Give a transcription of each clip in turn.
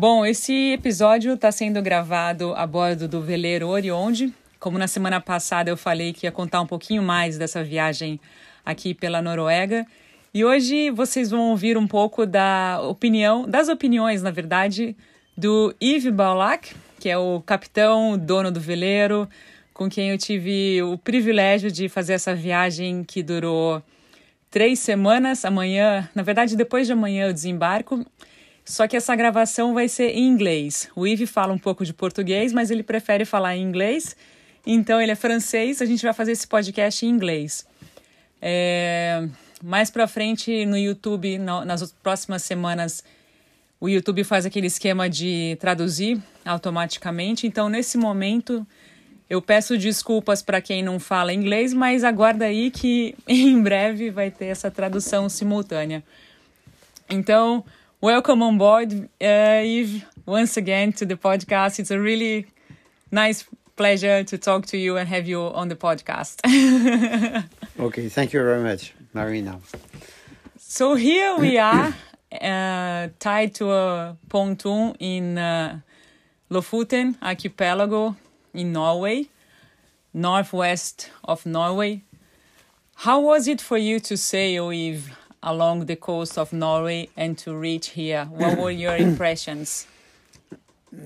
Bom, esse episódio está sendo gravado a bordo do veleiro Orionde. Como na semana passada eu falei que ia contar um pouquinho mais dessa viagem aqui pela Noruega. E hoje vocês vão ouvir um pouco da opinião, das opiniões, na verdade, do Yves Baulac, que é o capitão, dono do veleiro, com quem eu tive o privilégio de fazer essa viagem que durou três semanas. Amanhã, na verdade, depois de amanhã eu desembarco. Só que essa gravação vai ser em inglês. O Yves fala um pouco de português, mas ele prefere falar em inglês. Então ele é francês, a gente vai fazer esse podcast em inglês. É... Mais para frente no YouTube, nas próximas semanas, o YouTube faz aquele esquema de traduzir automaticamente. Então, nesse momento, eu peço desculpas para quem não fala inglês, mas aguarda aí que em breve vai ter essa tradução simultânea. Então, welcome on board, uh, Yves, once again to the podcast. It's a really nice pleasure to talk to you and have you on the podcast. okay, thank you very much, Marina. So here we are, uh, tied to a pontoon in uh, Lofoten archipelago in Norway, northwest of Norway. How was it for you to sail with along the coast of Norway and to reach here? What were your impressions?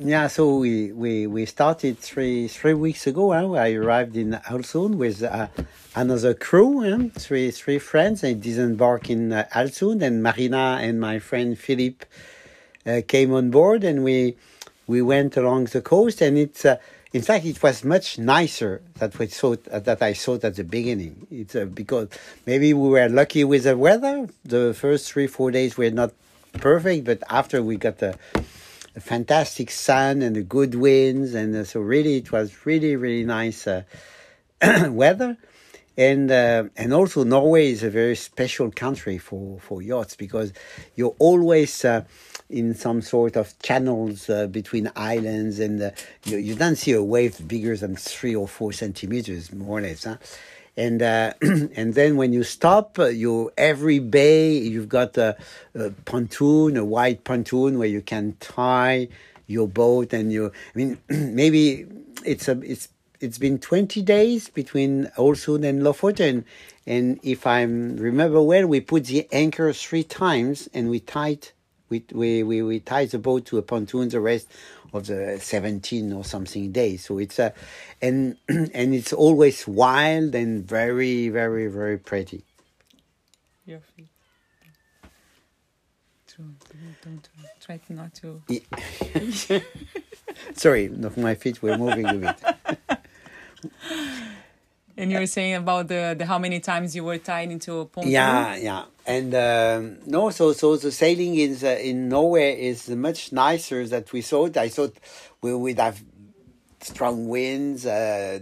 Yeah, so we, we, we started three three weeks ago. Huh? I arrived in Ålesund with uh, another crew, huh? three three friends. I disembarked in uh, Ålesund, and Marina and my friend Philip uh, came on board, and we we went along the coast. And it's uh, in fact it was much nicer we thought uh, that I thought at the beginning. It's uh, because maybe we were lucky with the weather. The first three four days were not perfect, but after we got the a fantastic sun and the good winds, and uh, so really it was really really nice uh, weather, and uh, and also Norway is a very special country for for yachts because you're always. in some sort of channels between islands, and you, you don't see a wave bigger than three or four centimeters, more or less. Huh? and uh, and then when you stop, uh, you every bay you've got a, a, pontoon, a wide pontoon where you can tie your boat, and you. I mean, maybe it's a it's it's been twenty days between Ålesund and Lofoten, and if I remember well, we put the anchor three times, and we tied we we we, we tied the boat to a pontoon. The rest of the 17 or something days. So it's a, and and it's always wild and very very very pretty. Your feet. Don't, try not to. Sorry, my feet were moving a bit. And you were saying about the, the how many times you were tied into a pontoon. Yeah, yeah, and um, no, so so the sailing in the, in Norway is much nicer than we thought. I thought we would have strong winds, uh,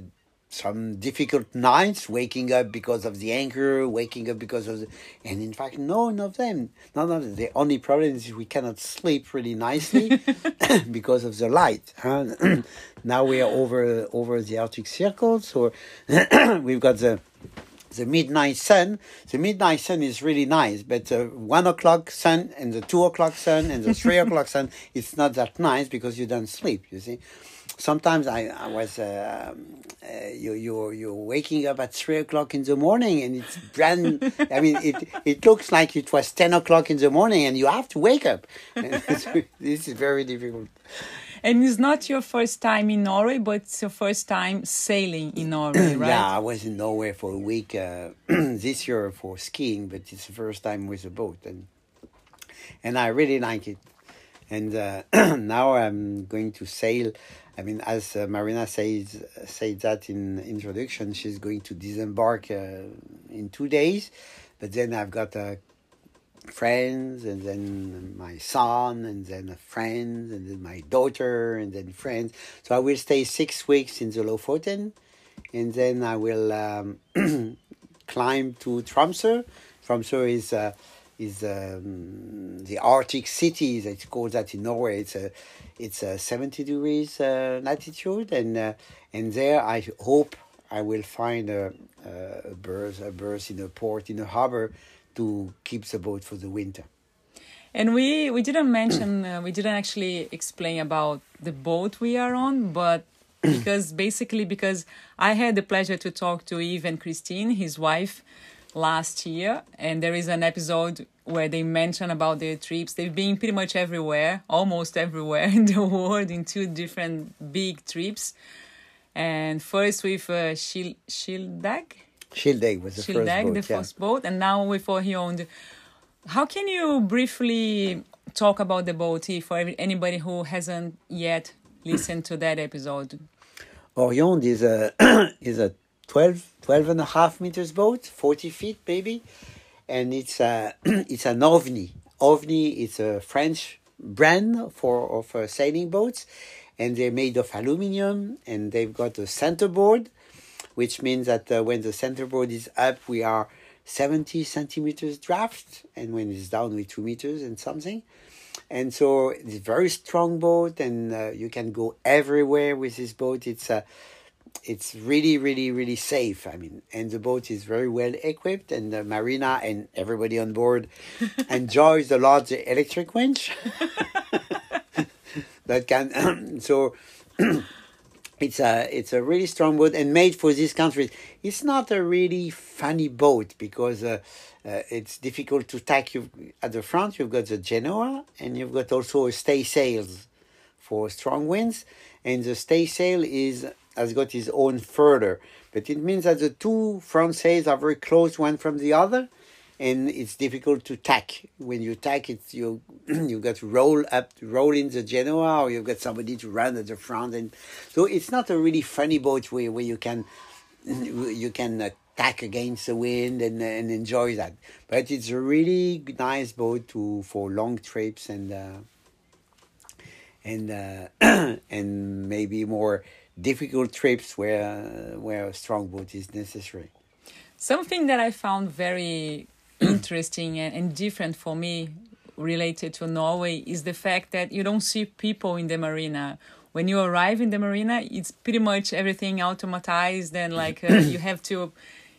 some difficult nights, waking up because of the anchor, waking up because of the, and in fact, none of them. None of them. The only problem is we cannot sleep really nicely because of the light. Huh? now we are over over the Arctic Circle, so we've got the the midnight sun. The midnight sun is really nice, but the one o'clock sun and the two o'clock sun and the three o'clock sun, it's not that nice because you don't sleep. You see sometimes I, I was uh, uh, you you you're waking up at three o'clock in the morning and it's brand. I mean, it it looks like it was ten o'clock in the morning and you have to wake up. this is very difficult. And it's not your first time in Norway, but it's your first time sailing in Norway, right? yeah, I was in Norway for a week uh, this year for skiing, but it's the first time with a boat, and and I really like it. And uh, now I'm going to sail I mean, as uh, Marina says said that in introduction, she's going to disembark uh, in two days, but then I've got uh, friends, and then my son, and then a friend, and then my daughter, and then friends. So I will stay six weeks in the Lofoten, and then I will um, climb to Tromsø. Tromsø is uh, is um, the Arctic city. It's called that in Norway. It's a it's a seventy degrees uh, latitude, and uh, and there I hope I will find a, a berth a berth in a port in a harbor to keep the boat for the winter. And we we didn't mention uh, we didn't actually explain about the boat we are on, but because basically because I had the pleasure to talk to Yves and Christine, his wife, last year, and there is an episode where they mention about their trips. They've been pretty much everywhere, almost everywhere in the world, in two different big trips. And first with uh, Shil- Shildag. Shildag was the Shildag, first boat. the yeah. first boat, and now with Oriond. How can you briefly talk about the boat for anybody who hasn't yet listened to that episode? Orion is a is a 12, 12 and a half meters boat, 40 feet maybe, and it's a it's an OVNI. OVNI is a French brand for of uh, sailing boats, and they're made of aluminium, and they've got a centerboard, which means that uh, when the centerboard is up, we are 70 centimeters draft, and when it's down, we two meters and something. And so it's a very strong boat, and uh, you can go everywhere with this boat. It's a it's really, really, really safe. I mean, and the boat is very well equipped, and the marina and everybody on board enjoys a lot the electric winch that can. so it's a it's a really strong boat and made for this country. It's not a really funny boat because uh, uh, it's difficult to tack. You at the front, you've got the Genoa, and you've got also a stay sails for strong winds, and the stay sail is has got his own furler, but it means that the two front sails are very close one from the other, and it's difficult to tack. When you tack, it's you you got to roll up, roll in the Genoa, or you've got somebody to run at the front, and so it's not a really funny boat where where you can you can uh, tack against the wind and and enjoy that. But it's a really nice boat to for long trips and. Uh, and uh, and maybe more difficult trips where where a strong boat is necessary. Something that I found very interesting and, and different for me related to Norway is the fact that you don't see people in the marina. When you arrive in the marina, it's pretty much everything automatized and like uh, you have to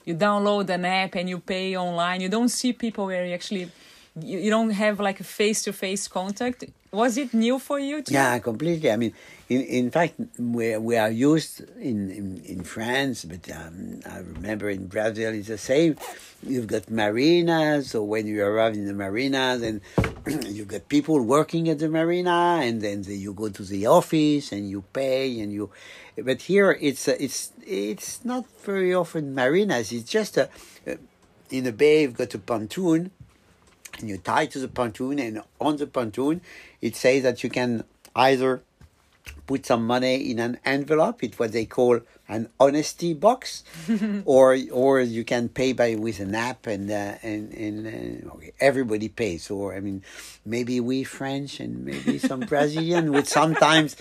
you download an app and you pay online. You don't see people where you actually you, you don't have like a face to face contact. Was it new for you? Too? Yeah, completely. I mean, in in fact, we we are used in in, in France, but um, I remember in Brazil it's the same. You've got marinas, so when you arrive in the marinas, and you've got people working at the marina, and then the, you go to the office and you pay, and you. But here it's it's it's not very often marinas. It's just a, uh, in a bay. You've got a pontoon, and you tie to the pontoon, and on the pontoon, it says that you can either put some money in an envelope, it's what they call an honesty box, or or you can pay by with an app, and uh, and and uh, okay, everybody pays. Or I mean, maybe we French and maybe some Brazilian would sometimes.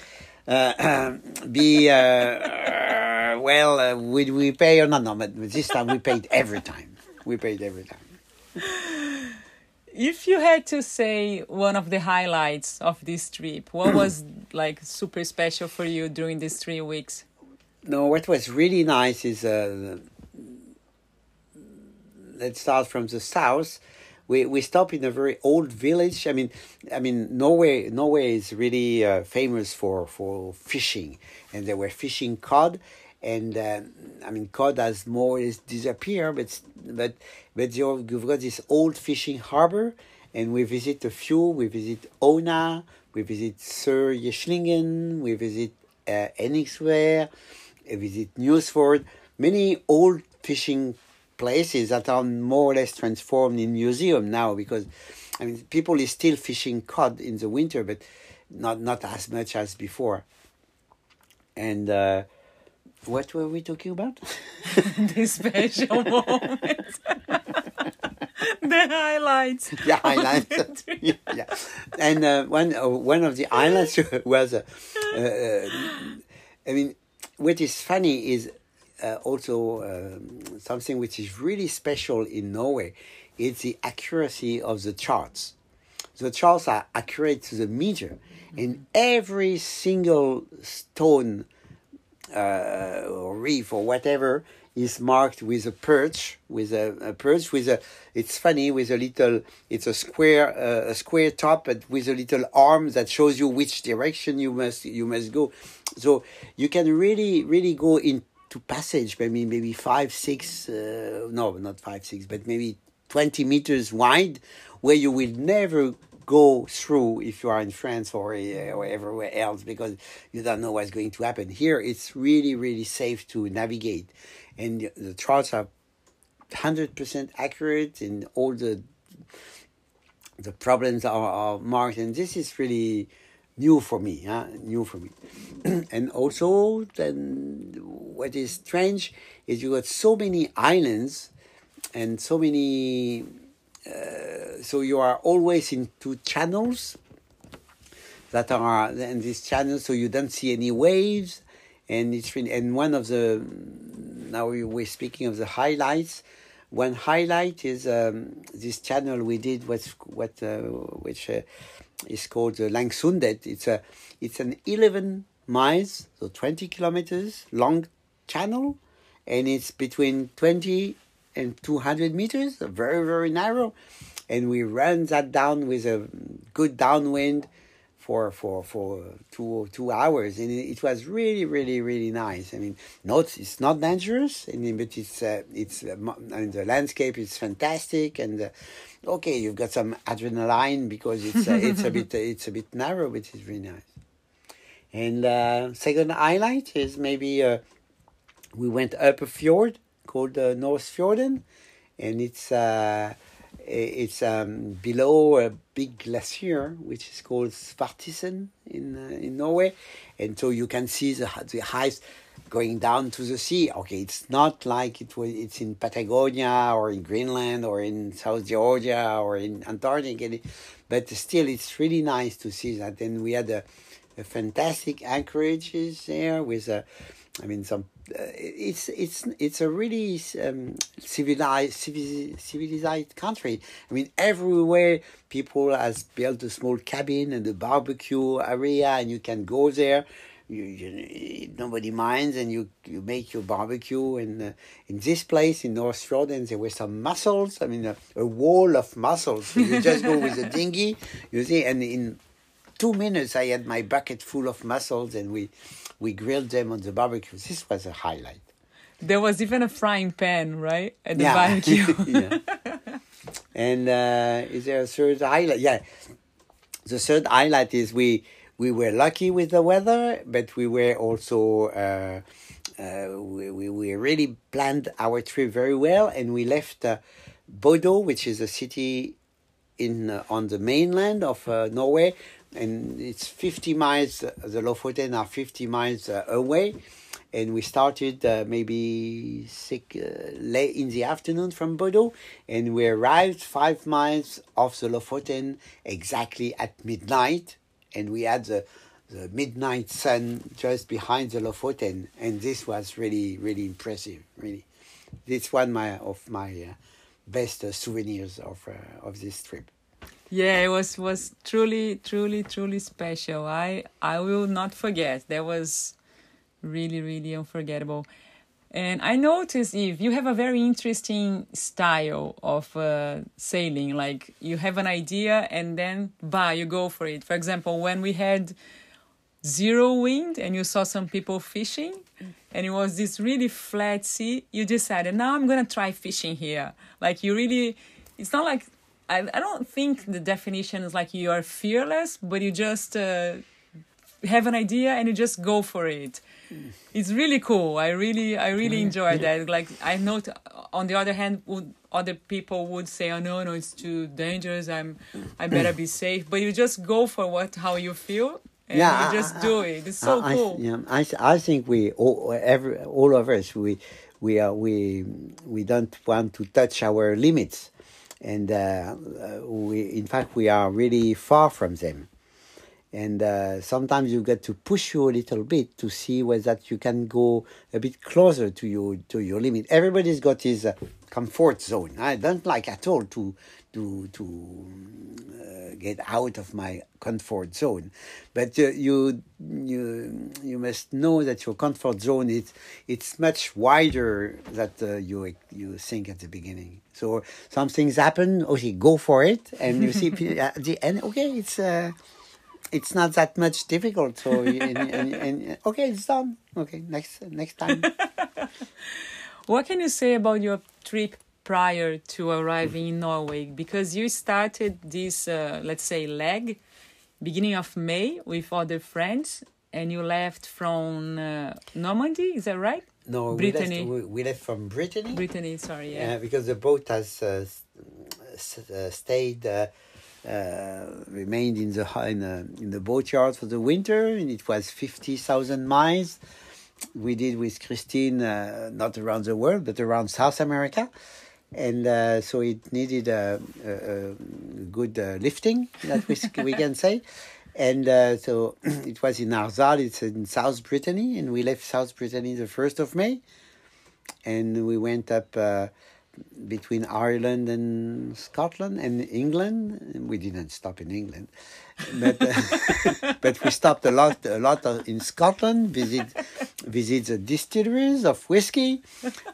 Uh, be uh, uh, well, uh, would we pay or not? No, but this time we paid every time. We paid every time. If you had to say one of the highlights of this trip, what was like super special for you during these three weeks? No, what was really nice is uh, let's start from the south. We we stop in a very old village. I mean, I mean Norway. Norway is really uh, famous for for fishing, and they were fishing cod. And uh, I mean, cod has more or less disappeared, but but but you've got this old fishing harbor, and we visit a few. We visit Ona, we visit Sør-Gjæslingan, we visit uh, Henningsvær, we visit Nusfjord. Many old fishing places that are more or less transformed in museum now because I mean people is still fishing cod in the winter, but not not as much as before. And uh, what were we talking about? the special moment. the highlights. the highlights. yeah, yeah. And uh, one uh, one of the highlights was, uh, uh, I mean, what is funny is uh, also um, something which is really special in Norway. It's the accuracy of the charts. The charts are accurate to the meter, and every single stone uh, or reef or whatever is marked with a perch, with a, a perch with a. It's funny with a little. It's a square, uh, a square top, but with a little arm that shows you which direction you must you must go. So you can really really go into passage. Maybe maybe five six. Uh, no, not five six, but maybe twenty meters wide, where you will never go through if you are in France or, uh, or everywhere else because you don't know what's going to happen. Here, it's really, really safe to navigate, and the charts are hundred percent accurate, and all the the problems are, are marked, and this is really new for me, huh? new for me. and also, then what is strange is you got so many islands and so many so you are always in two channels that are in this channel, so you don't see any waves, and it's really, and one of the now we're speaking of the highlights. One highlight is um, this channel we did what what uh, which uh, is called the Langsundet. It's a it's an eleven miles, so twenty kilometers long channel, and it's between twenty and 200 meters, very, very narrow. And we ran that down with a good downwind for, for, for two, two hours. And it, was really, really, really nice. I mean, not, it's not dangerous, I mean, but it's, uh, it's, uh, I mean, the landscape is fantastic. And, uh, okay, you've got some adrenaline because it's, uh, it's a bit, it's a bit narrow, which is really nice. And uh, second highlight is maybe uh, we went up a fjord called uh, Nordfjorden, and it's uh, it's um, below a big glacier which is called Svartisen in uh, in Norway, and so you can see the the ice going down to the sea. Okay, it's not like it was it's in Patagonia or in Greenland or in South Georgia or in Antarctica, but still it's really nice to see that. And we had a, a fantastic anchorages there with a, I mean some uh, it's it's it's a really um, civilized civilized country. I mean, everywhere people has built a small cabin and a barbecue area, and you can go there. You, you, nobody minds, and you, you make your barbecue. And uh, in this place in Nordfjorden, there were some mussels. I mean, a, a wall of mussels. You just go with a dinghy, you see, and in two minutes I had my bucket full of mussels, and we we grilled them on the barbecue. This was a highlight. There was even a frying pan, right, at the yeah. barbecue. yeah. And uh, is there a third highlight? Yeah, the third highlight is we we were lucky with the weather, but we were also uh, uh, we, we, we really planned our trip very well, and we left uh, Bodø, which is a city in uh, on the mainland of uh, Norway, and it's 50 miles, the Lofoten are 50 miles uh, away. And we started uh, maybe six, uh, late in the afternoon from Bodø, and we arrived five miles off the Lofoten exactly at midnight. And we had the, the midnight sun just behind the Lofoten, and this was really, really impressive. Really, this one my of my uh, best uh, souvenirs of uh, of this trip yeah it was was truly truly truly special. I i will not forget. That was really really unforgettable. And i noticed Yves, you have a very interesting style of uh, sailing. Like you have an idea and then bah you go for it. For example when we had zero wind and you saw some people fishing and it was this really flat sea you decided now i'm gonna try fishing here. Like you really it's not like I, I don't think the definition is like you are fearless, but you just uh, have an idea and you just go for it. Mm. It's really cool. I really, I really enjoy that. Like I know. T- on the other hand, would other people would say, "Oh no, no, it's too dangerous. I'm, I better be safe." But you just go for what how you feel, and yeah, you just I, do it. It's so I, cool. Yeah, I, I think we all, every, all of us we we are we we don't want to touch our limits and uh, we, in fact, we are really far from them. And uh, sometimes you get to push you a little bit to see whether that you can go a bit closer to your to your limit. Everybody's got his uh, comfort zone. I don't like at all to to to uh, get out of my comfort zone, but uh, you you you must know that your comfort zone is it's much wider that uh, you you think at the beginning. So some things happen. Okay, go for it, and you see at the end. Okay, it's. Uh, it's not that much difficult. So and, and, and, okay, it's done. Okay, next next time. what can you say about your trip prior to arriving in Norway? Because you started this, uh, let's say, leg beginning of May with other friends, and you left from uh, Normandy. Is that right? No, Brittany. We left, we, we left from Brittany. Brittany, sorry. Yeah, because the boat has uh, uh stayed uh, remained in the in the, in the boatyard for the winter, and it was fifty thousand miles. We did with Christine uh, not around the world, but around South America, and uh, so it needed a, a, a good uh, lifting that we we can say. And uh, so it was in Arzal, it's in South Brittany, and we left South Brittany the 1st of May. And we went up between Ireland and Scotland and England. We didn't stop in England, but uh, but we stopped a lot a lot in Scotland. Visit visit the distilleries of whiskey,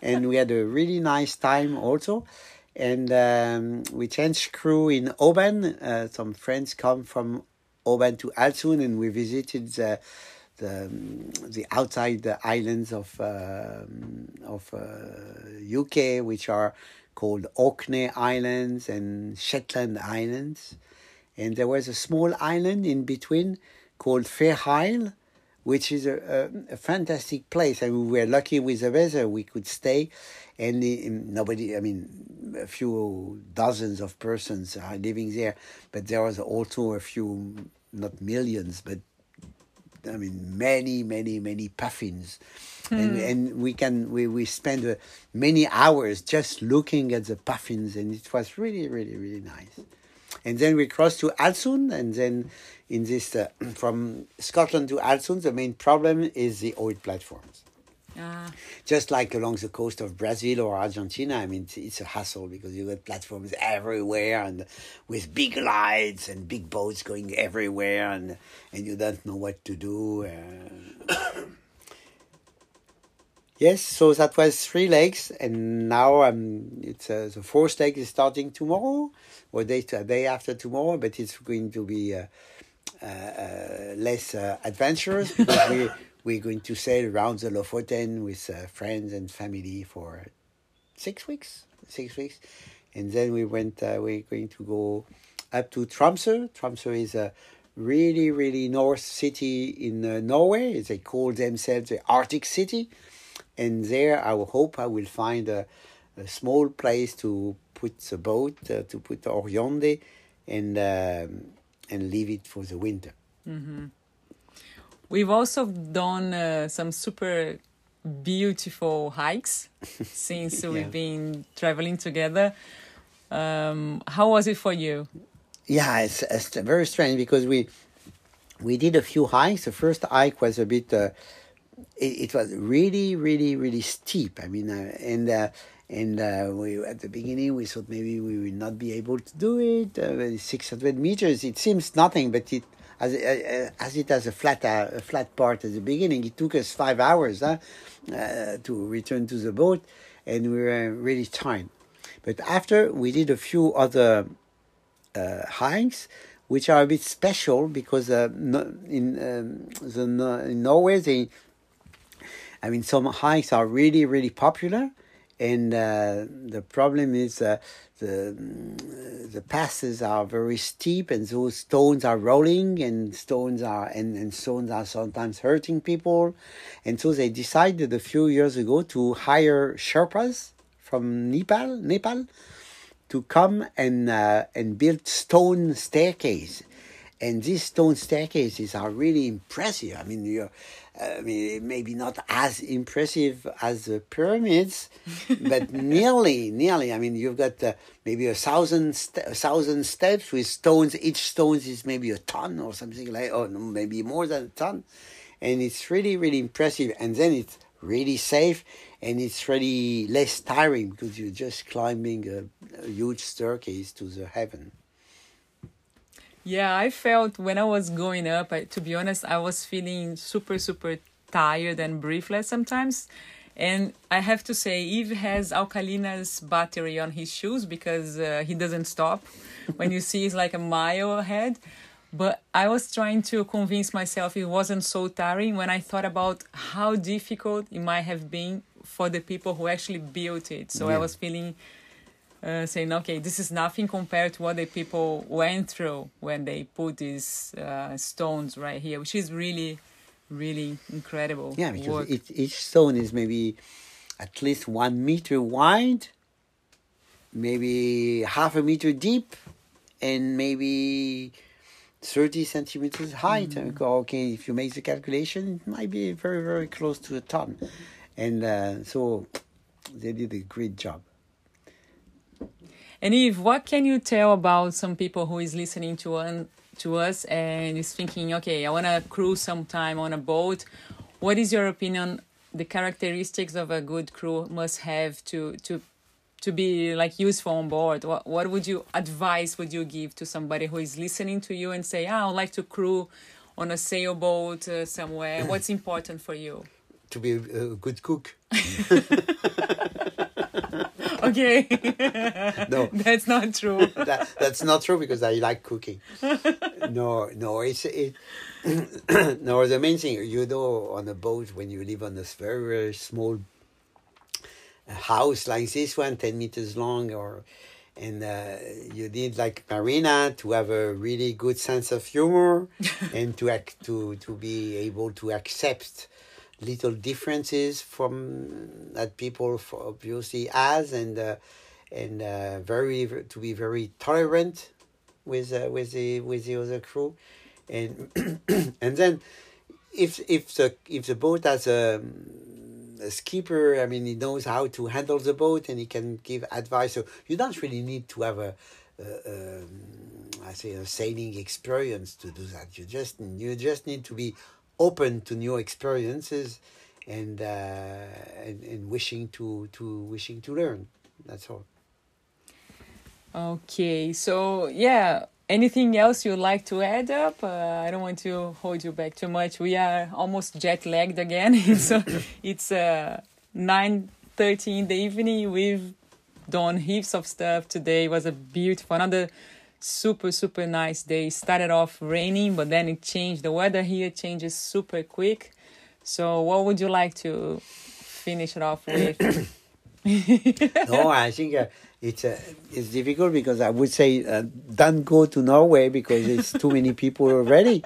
and we had a really nice time also. And um, we changed crew in Oban. Uh, some friends come from Oban to Ålesund, and we visited the the, the outside the islands of uh, of uh, UK, which are called Orkney Islands and Shetland Islands, and there was a small island in between called Fair Isle, which is a, a, a, fantastic place. And we were lucky with the weather; we could stay, and the, nobody. I mean, a few dozens of persons are living there, but there was also a few, not millions, but I mean, many, many, many puffins. Hmm. And, and we can we, we spend uh, many hours just looking at the puffins and it was really really really nice and then we crossed to Ålesund and then in this uh, from Scotland to Ålesund the main problem is the oil platforms Ah. Just like along the coast of Brazil or Argentina, I mean, it's, it's, a hassle because you got platforms everywhere and with big lights and big boats going everywhere, and and you don't know what to do. Uh, yes, so that was three legs, and now um, it's uh, the fourth leg is starting tomorrow or day a day after tomorrow, but it's going to be. Uh, uh, uh less uh, adventurous because we we're going to sail around the Lofoten with uh, friends and family for six weeks. Six weeks, and then we went. Uh, we're going to go up to Tromsø. Tromsø is a really, really north city in uh, Norway. They call themselves the Arctic City, and there I hope I will find a, a small place to put the boat, uh, to put the Oriande, and um, and leave it for the winter. Mm-hmm. We've also done uh, some super beautiful hikes since yeah. we've been traveling together. Um, how was it for you? Yeah, it's, it's very strange because we we did a few hikes. The first hike was a bit. Uh, it, it, was really, really, really steep. I mean, uh, and uh, and uh, we at the beginning we thought maybe we will not be able to do it. Uh, Six hundred meters. It seems nothing, but it as uh, as it has a flat uh, a flat part at the beginning. It took us five hours huh, uh, to return to the boat, and we were really tired. But after we did a few other uh, hikes, which are a bit special because uh, in um, the in Norway they, I mean, some hikes are really really popular, and uh, the problem is uh, the the passes are very steep and those stones are rolling and stones are and, and stones are sometimes hurting people. And so they decided a few years ago to hire sherpas from nepal nepal to come and uh, and build stone staircase And these stone staircases are really impressive. I mean, you're, I mean, maybe not as impressive as the pyramids, but nearly, nearly. I mean, you've got uh, maybe a thousand, st- a thousand steps with stones. Each stone is maybe a ton or something like, or maybe more than a ton, and it's really, really impressive. And then it's really safe, and it's really less tiring because you're just climbing a, a huge staircase to the heaven. Yeah, I felt when I was going up, I, to be honest, I was feeling super, super tired and breathless sometimes. And I have to say, Yves has Alcalina's battery on his shoes because uh, he doesn't stop. when you see, he's like a mile ahead. But I was trying to convince myself it wasn't so tiring when I thought about how difficult it might have been for the people who actually built it. So yeah. I was feeling uh, saying, okay, this is nothing compared to what the people went through when they put these uh, stones right here, which is really, really incredible. Yeah, because each, each stone is maybe at least one meter wide, maybe half a meter deep, and maybe 30 centimeters height. Mm. Okay, if you make the calculation, it might be very, very close to a ton. And uh, so they did a great job. And Yves, what can you tell about some people who is listening to un, to us and is thinking, okay, I want to cruise sometime on a boat. What is your opinion? The characteristics of a good crew must have to to to be like useful on board. What what would you advice would you give to somebody who is listening to you and say, ah, I would like to crew on a sailboat uh, somewhere. What's important for you? To be a good cook. okay. no, that's not true. that, that's not true because I like cooking. no, no, it's it. no, the main thing you know on a boat when you live on this very very small house like this one, ten meters long, or and uh, you need like Marina to have a really good sense of humor and to act to to be able to accept little differences from that people obviously has and uh, and uh, very to be very tolerant with uh, with the with the other crew. And and then if if the if the boat has a, a skipper i mean he knows how to handle the boat and he can give advice. So you don't really need to have a, um, I say a sailing experience to do that. You just you just need to be open to new experiences and, uh, and, and wishing to, to wishing to learn. That's all. Okay, so yeah, anything else you'd like to add up? Uh, I don't want to hold you back too much. We are almost jet lagged again. so it's uh, nine thirty in the evening. We've done heaps of stuff today. It was a beautiful another super super nice day. Started off raining but then it changed. The weather here changes super quick. So what would you like to finish it off with no i think uh, it's uh, it's difficult because i would say uh, don't go to norway because it's too many people already.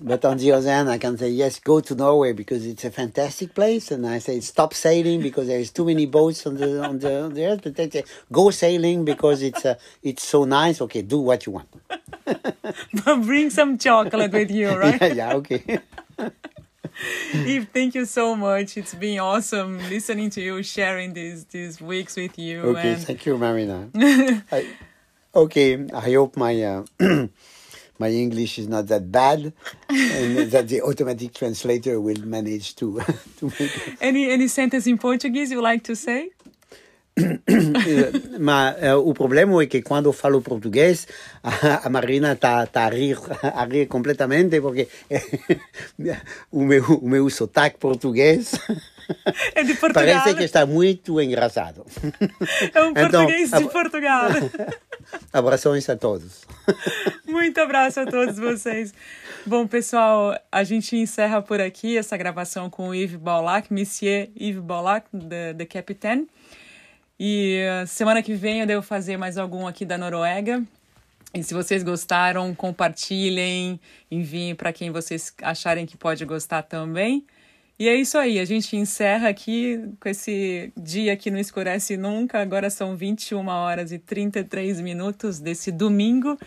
But on the other hand i can say yes go to norway because it's a fantastic place. And i say stop sailing because there's too many boats on the on the, on the earth. But they say go sailing because it's uh, it's so nice. Okay do what you want. But bring some chocolate with you right? Yeah, yeah okay Yves, thank you so much. It's been awesome listening to you, sharing these these weeks with you. Okay, and... thank you, Marina. I, okay, I hope my uh, my English is not that bad, and that the automatic translator will manage to to make it. Any any sentence in Portuguese you like to say? Ma uh, o problema é que quando eu falo português, a, a Marina está tá a rir, a rir completamente porque o, meu, o meu sotaque português é de Portugal. parece que está muito engraçado. É um então, português de Portugal. Abrações a todos. Muito abraço a todos vocês. Bom, pessoal, a gente encerra por aqui essa gravação com o Yves Baulac, Monsieur Yves Baulac, de, de Capitaine. E uh, semana que vem eu devo fazer mais algum aqui da Noruega. E se vocês gostaram, compartilhem, enviem para quem vocês acharem que pode gostar também. E é isso aí, a gente encerra aqui com esse dia que não escurece nunca. Agora são 21 horas e 33 minutos desse domingo.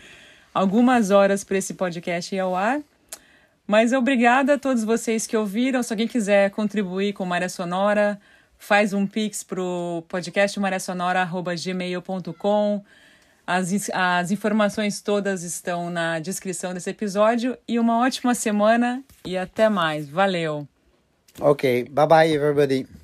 algumas horas para esse podcast ir ao ar. Mas obrigada a todos vocês que ouviram. Se alguém quiser contribuir com Maré Sonora, faz um pix para o podcast maresonora.gmail.com. As, as informações todas estão na descrição desse episódio. E uma ótima semana e até mais. Valeu! Ok, bye bye everybody.